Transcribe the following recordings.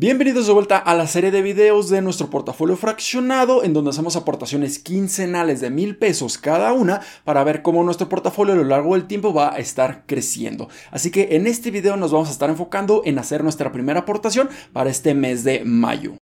Bienvenidos de vuelta a la serie de videos de nuestro portafolio fraccionado en donde hacemos aportaciones quincenales de mil pesos cada una para ver cómo nuestro portafolio a lo largo del tiempo va a estar creciendo. Así que en este video nos vamos a estar enfocando en hacer nuestra primera aportación para este mes de mayo.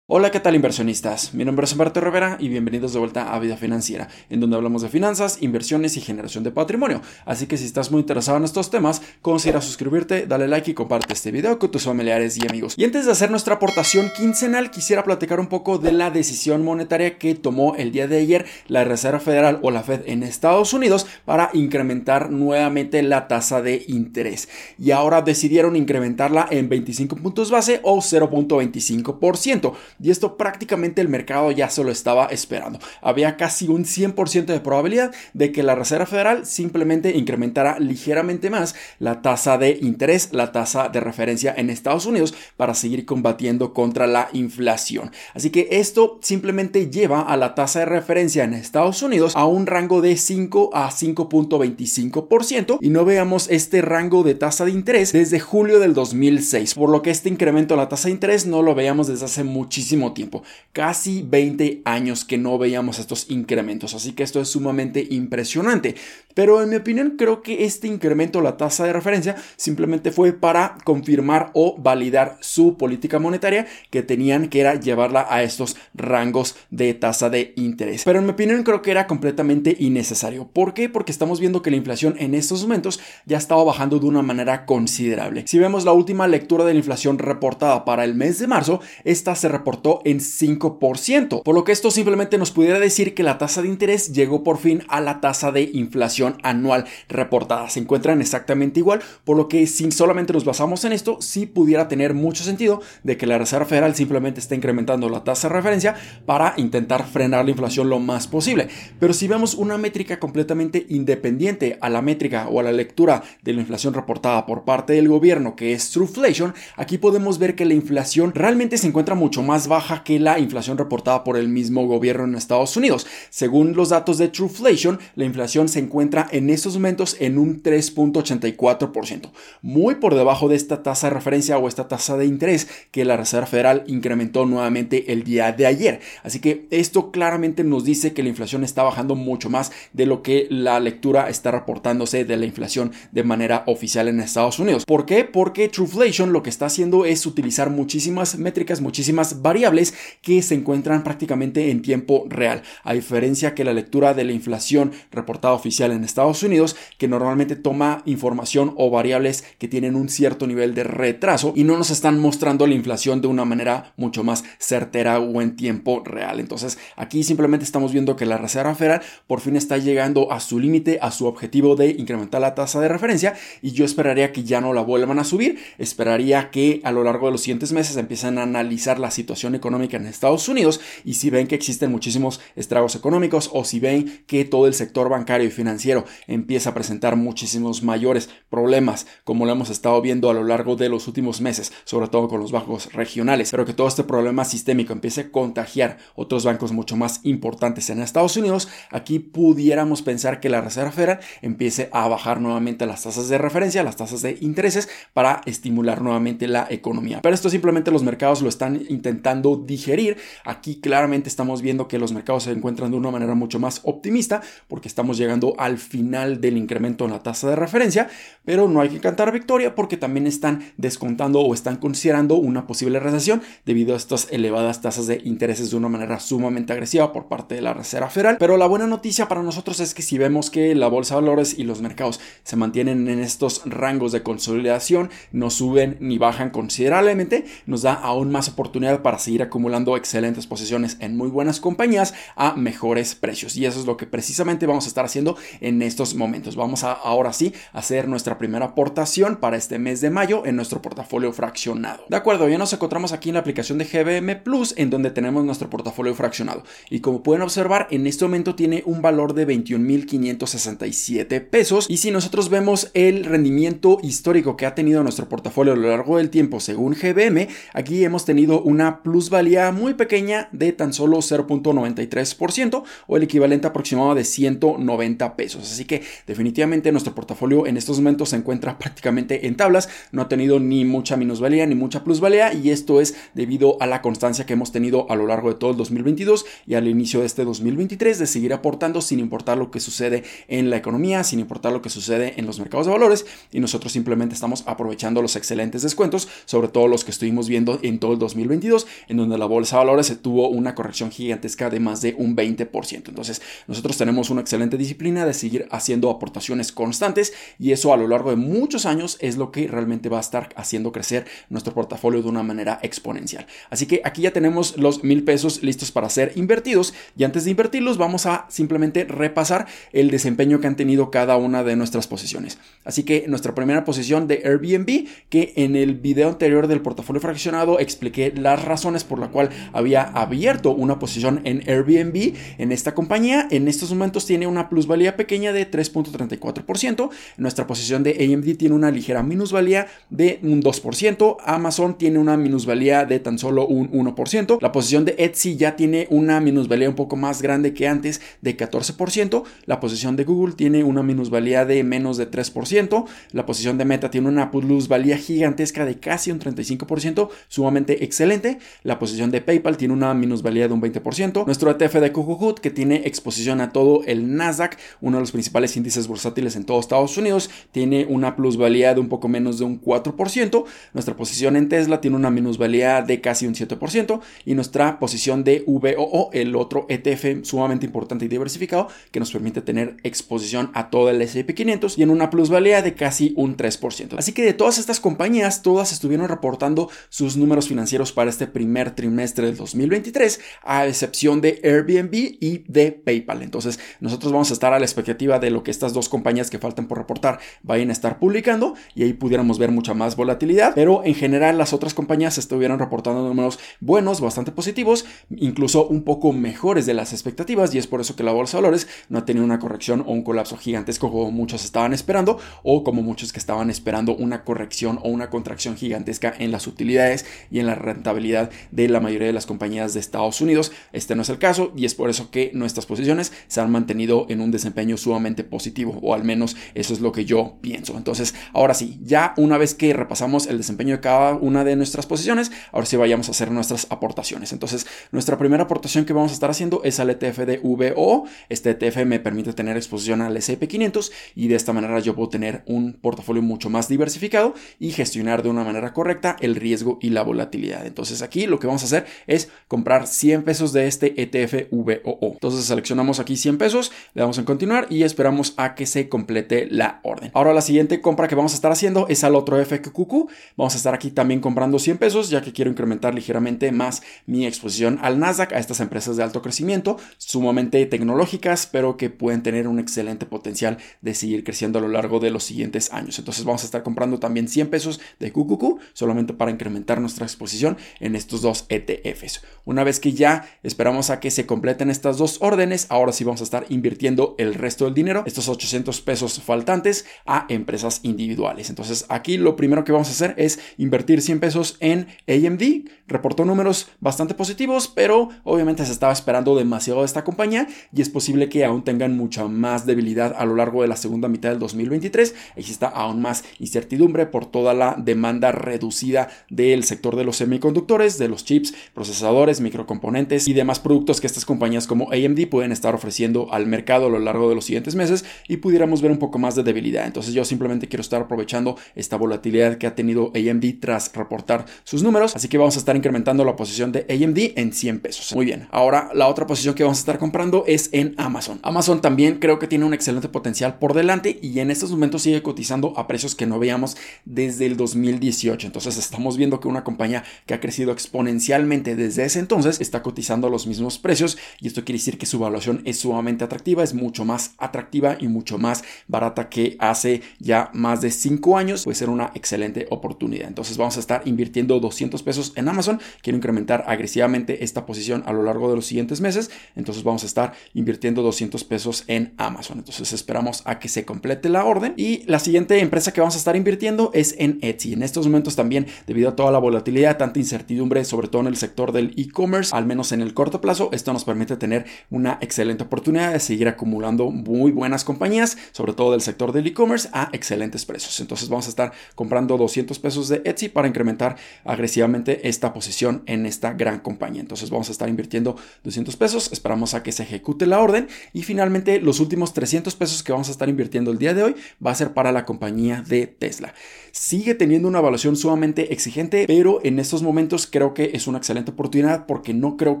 Hola, ¿qué tal inversionistas? Mi nombre es Humberto Rivera y bienvenidos de vuelta a Vida Financiera, en donde hablamos de finanzas, inversiones y generación de patrimonio. Así que si estás muy interesado en estos temas, considera suscribirte, dale like y comparte este video con tus familiares y amigos. Y antes de hacer nuestra aportación quincenal, quisiera platicar un poco de la decisión monetaria que tomó el día de ayer la Reserva Federal o la Fed en Estados Unidos para incrementar nuevamente la tasa de interés. Y ahora decidieron incrementarla en 25 puntos base o 0.25% y esto prácticamente el mercado ya se lo estaba esperando. Había casi un 100% de probabilidad de que la Reserva Federal simplemente incrementara ligeramente más la tasa de interés, la tasa de referencia en Estados Unidos para seguir combatiendo contra la inflación. Así que esto simplemente lleva a la tasa de referencia en Estados Unidos a un rango de 5 a 5.25% y no veamos este rango de tasa de interés desde julio del 2006, por lo que este incremento de la tasa de interés no lo veíamos desde hace muchísimo tiempo, casi 20 años que no veíamos estos incrementos, así que esto es sumamente impresionante. Pero en mi opinión creo que este incremento, la tasa de referencia, simplemente fue para confirmar o validar su política monetaria que tenían que era llevarla a estos rangos de tasa de interés. Pero en mi opinión creo que era completamente innecesario. ¿Por qué? Porque estamos viendo que la inflación en estos momentos ya estaba bajando de una manera considerable. Si vemos la última lectura de la inflación reportada para el mes de marzo, esta se reportó en 5%, por lo que esto simplemente nos pudiera decir que la tasa de interés llegó por fin a la tasa de inflación anual reportada. Se encuentran exactamente igual, por lo que si solamente nos basamos en esto, sí pudiera tener mucho sentido de que la Reserva Federal simplemente está incrementando la tasa de referencia para intentar frenar la inflación lo más posible. Pero si vemos una métrica completamente independiente a la métrica o a la lectura de la inflación reportada por parte del gobierno, que es Trueflation, aquí podemos ver que la inflación realmente se encuentra mucho más baja que la inflación reportada por el mismo gobierno en Estados Unidos. Según los datos de Trueflation, la inflación se encuentra en estos momentos en un 3.84%, muy por debajo de esta tasa de referencia o esta tasa de interés que la Reserva Federal incrementó nuevamente el día de ayer. Así que esto claramente nos dice que la inflación está bajando mucho más de lo que la lectura está reportándose de la inflación de manera oficial en Estados Unidos. ¿Por qué? Porque Trueflation lo que está haciendo es utilizar muchísimas métricas, muchísimas variables variables que se encuentran prácticamente en tiempo real, a diferencia que la lectura de la inflación reportada oficial en Estados Unidos, que normalmente toma información o variables que tienen un cierto nivel de retraso y no nos están mostrando la inflación de una manera mucho más certera o en tiempo real. Entonces, aquí simplemente estamos viendo que la Reserva Federal por fin está llegando a su límite, a su objetivo de incrementar la tasa de referencia y yo esperaría que ya no la vuelvan a subir, esperaría que a lo largo de los siguientes meses empiecen a analizar la situación económica en Estados Unidos y si ven que existen muchísimos estragos económicos o si ven que todo el sector bancario y financiero empieza a presentar muchísimos mayores problemas como lo hemos estado viendo a lo largo de los últimos meses, sobre todo con los bancos regionales, pero que todo este problema sistémico empiece a contagiar otros bancos mucho más importantes en Estados Unidos, aquí pudiéramos pensar que la Reserva Federal empiece a bajar nuevamente las tasas de referencia, las tasas de intereses para estimular nuevamente la economía. Pero esto simplemente los mercados lo están intentando digerir. Aquí claramente estamos viendo que los mercados se encuentran de una manera mucho más optimista porque estamos llegando al final del incremento en la tasa de referencia, pero no hay que cantar victoria porque también están descontando o están considerando una posible recesión debido a estas elevadas tasas de intereses de una manera sumamente agresiva por parte de la Reserva Federal. Pero la buena noticia para nosotros es que si vemos que la bolsa de valores y los mercados se mantienen en estos rangos de consolidación, no suben ni bajan considerablemente, nos da aún más oportunidad para seguir acumulando excelentes posiciones en muy buenas compañías a mejores precios. Y eso es lo que precisamente vamos a estar haciendo en estos momentos. Vamos a ahora sí hacer nuestra primera aportación para este mes de mayo en nuestro portafolio fraccionado. De acuerdo, ya nos encontramos aquí en la aplicación de GBM Plus en donde tenemos nuestro portafolio fraccionado. Y como pueden observar, en este momento tiene un valor de 21.567 pesos. Y si nosotros vemos el rendimiento histórico que ha tenido nuestro portafolio a lo largo del tiempo según GBM, aquí hemos tenido una plusvalía muy pequeña de tan solo 0.93% o el equivalente aproximado de 190 pesos. Así que definitivamente nuestro portafolio en estos momentos se encuentra prácticamente en tablas, no ha tenido ni mucha minusvalía ni mucha plusvalía y esto es debido a la constancia que hemos tenido a lo largo de todo el 2022 y al inicio de este 2023 de seguir aportando sin importar lo que sucede en la economía, sin importar lo que sucede en los mercados de valores y nosotros simplemente estamos aprovechando los excelentes descuentos, sobre todo los que estuvimos viendo en todo el 2022, en donde la bolsa de valores se tuvo una corrección gigantesca de más de un 20%. Entonces, nosotros tenemos una excelente disciplina de seguir haciendo aportaciones constantes y eso a lo largo de muchos años es lo que realmente va a estar haciendo crecer nuestro portafolio de una manera exponencial. Así que aquí ya tenemos los mil pesos listos para ser invertidos y antes de invertirlos vamos a simplemente repasar el desempeño que han tenido cada una de nuestras posiciones. Así que nuestra primera posición de Airbnb, que en el video anterior del portafolio fraccionado expliqué las razones por la cual había abierto una posición en Airbnb en esta compañía, en estos momentos tiene una plusvalía pequeña de 3.34%, nuestra posición de AMD tiene una ligera minusvalía de un 2%, Amazon tiene una minusvalía de tan solo un 1%, la posición de Etsy ya tiene una minusvalía un poco más grande que antes de 14%, la posición de Google tiene una minusvalía de menos de 3%, la posición de Meta tiene una plusvalía gigantesca de casi un 35%, sumamente excelente, la posición de PayPal tiene una minusvalía de un 20%, nuestro ETF de Kuhut que tiene exposición a todo el Nasdaq, uno de los principales índices bursátiles en todos Estados Unidos, tiene una plusvalía de un poco menos de un 4%, nuestra posición en Tesla tiene una minusvalía de casi un 7% y nuestra posición de VOO, el otro ETF sumamente importante y diversificado que nos permite tener exposición a todo el S&P 500 y en una plusvalía de casi un 3%. Así que de todas estas compañías, todas estuvieron reportando sus números financieros para este primer trimestre del 2023, a excepción de Airbnb y de PayPal. Entonces, nosotros vamos a estar a la expectativa de lo que estas dos compañías que faltan por reportar vayan a estar publicando y ahí pudiéramos ver mucha más volatilidad, pero en general las otras compañías estuvieron reportando números buenos, bastante positivos, incluso un poco mejores de las expectativas y es por eso que la bolsa de valores no ha tenido una corrección o un colapso gigantesco como muchos estaban esperando o como muchos que estaban esperando una corrección o una contracción gigantesca en las utilidades y en la rentabilidad de la mayoría de las compañías de Estados Unidos. Este no es el caso y es por eso que nuestras posiciones se han mantenido en un desempeño sumamente positivo o al menos eso es lo que yo pienso. Entonces, ahora sí, ya una vez que repasamos el desempeño de cada una de nuestras posiciones, ahora sí vayamos a hacer nuestras aportaciones. Entonces, nuestra primera aportación que vamos a estar haciendo es al ETF de VO. Este ETF me permite tener exposición al S&P 500 y de esta manera yo puedo tener un portafolio mucho más diversificado y gestionar de una manera correcta el riesgo y la volatilidad. Entonces, aquí lo que vamos a hacer es comprar 100 pesos de este ETF VOO. Entonces, seleccionamos aquí 100 pesos, le damos en continuar y esperamos a que se complete la orden. Ahora la siguiente compra que vamos a estar haciendo es al otro FQQ. Vamos a estar aquí también comprando 100 pesos ya que quiero incrementar ligeramente más mi exposición al Nasdaq, a estas empresas de alto crecimiento, sumamente tecnológicas, pero que pueden tener un excelente potencial de seguir creciendo a lo largo de los siguientes años. Entonces vamos a estar comprando también 100 pesos de QQQ solamente para incrementar nuestra exposición en estos dos ETFs. Una vez que ya esperamos a que se completen estas dos órdenes, ahora sí vamos a estar invirtiendo el resto del dinero, estos 800 pesos faltantes, a empresas individuales. Entonces aquí lo primero que vamos a hacer es invertir 100 pesos en AMD. Reportó números bastante positivos, pero obviamente se estaba esperando demasiado de esta compañía y es posible que aún tengan mucha más debilidad a lo largo de la segunda mitad del 2023. Exista aún más incertidumbre por toda la demanda reducida del sector de los semiconductores, de los chips, procesadores, microcomponentes y demás productos que estas compañías como AMD pueden estar ofreciendo al mercado a lo largo de los siguientes meses y pudiéramos ver un poco más de debilidad. Entonces yo simplemente quiero estar aprovechando esta volatilidad que ha tenido AMD tras reportar sus números. Así que vamos a estar incrementando la posición de AMD en 100 pesos. Muy bien, ahora la otra posición que vamos a estar comprando es en Amazon. Amazon también creo que tiene un excelente potencial por delante y en estos momentos sigue cotizando a precios que no veíamos desde el 2018. Entonces estamos viendo que una compañía que ha crecido exponencialmente desde ese entonces está cotizando a los mismos precios y esto quiere decir que su evaluación es sumamente atractiva, es mucho más atractiva y mucho más barata que hace ya más de 5 años. Puede ser una excelente oportunidad. Entonces vamos a estar invirtiendo 200 pesos en Amazon. Quiero incrementar agresivamente esta posición a lo largo de los siguientes meses. Entonces vamos a estar invirtiendo 200 pesos en Amazon. Entonces esperamos a que se complete la orden. Y la siguiente empresa que vamos a estar invirtiendo es en Etsy. En estos momentos también, debido a toda la volatilidad, tanta incertidumbre sobre todo en el sector del e-commerce, al menos en el corto plazo, esto nos permite tener una excelente oportunidad de seguir acumulando muy buenas compañías, sobre todo del sector del e-commerce, a excelentes precios. Entonces vamos a estar comprando 200 pesos de Etsy para incrementar agresivamente esta posición en esta gran compañía. Entonces vamos a estar invirtiendo 200 pesos, esperamos a que se ejecute la orden y finalmente los últimos 300 pesos que vamos a estar invirtiendo el día de hoy va a ser para la compañía de Tesla. Sigue teniendo una evaluación sumamente exigente, pero en estos momentos creo que es una excelente oportunidad porque no creo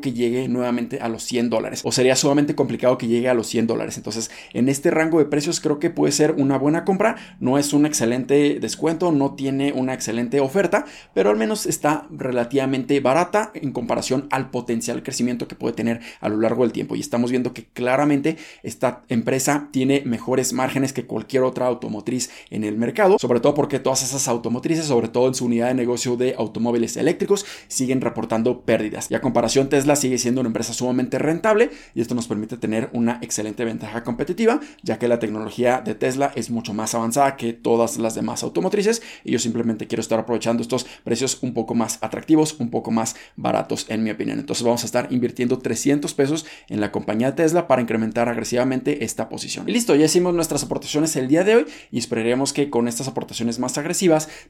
que llegue nuevamente a los 100 dólares o sería sumamente complicado que llegue a los 100 dólares. Entonces, en este rango de precios creo que puede ser una buena compra. No es un excelente descuento, no tiene una excelente oferta, pero al menos está relativamente barata en comparación al potencial crecimiento que puede tener a lo largo del tiempo. Y estamos viendo que claramente esta empresa tiene mejores márgenes que cualquier otra automotriz en el mercado, sobre todo porque todas esas automotrices, sobre todo en su unidad de negocio de automóviles eléctricos, siguen reportando pérdidas. Y a comparación, Tesla sigue siendo una empresa sumamente rentable y esto nos permite tener una excelente ventaja competitiva, ya que la tecnología de Tesla es mucho más avanzada que todas las demás automotrices y yo simplemente quiero estar aprovechando estos precios un poco más atractivos, un poco más baratos en mi opinión. Entonces vamos a estar invirtiendo 300 pesos en la compañía Tesla para incrementar agresivamente esta posición. Y listo, ya hicimos nuestras aportaciones el día de hoy y esperaremos que con estas aportaciones más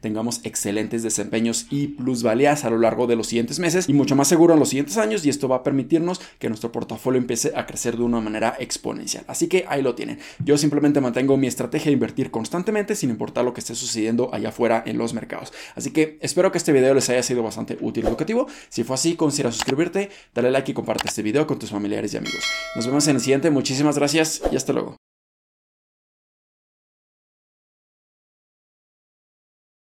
tengamos excelentes desempeños y plusvalías a lo largo de los siguientes meses y mucho más seguro en los siguientes años y esto va a permitirnos que nuestro portafolio empiece a crecer de una manera exponencial. Así que ahí lo tienen. Yo simplemente mantengo mi estrategia de invertir constantemente sin importar lo que esté sucediendo allá afuera en los mercados. Así que espero que este video les haya sido bastante útil y educativo. Si fue así, considera suscribirte, dale like y comparte este video con tus familiares y amigos. Nos vemos en el siguiente. Muchísimas gracias y hasta luego.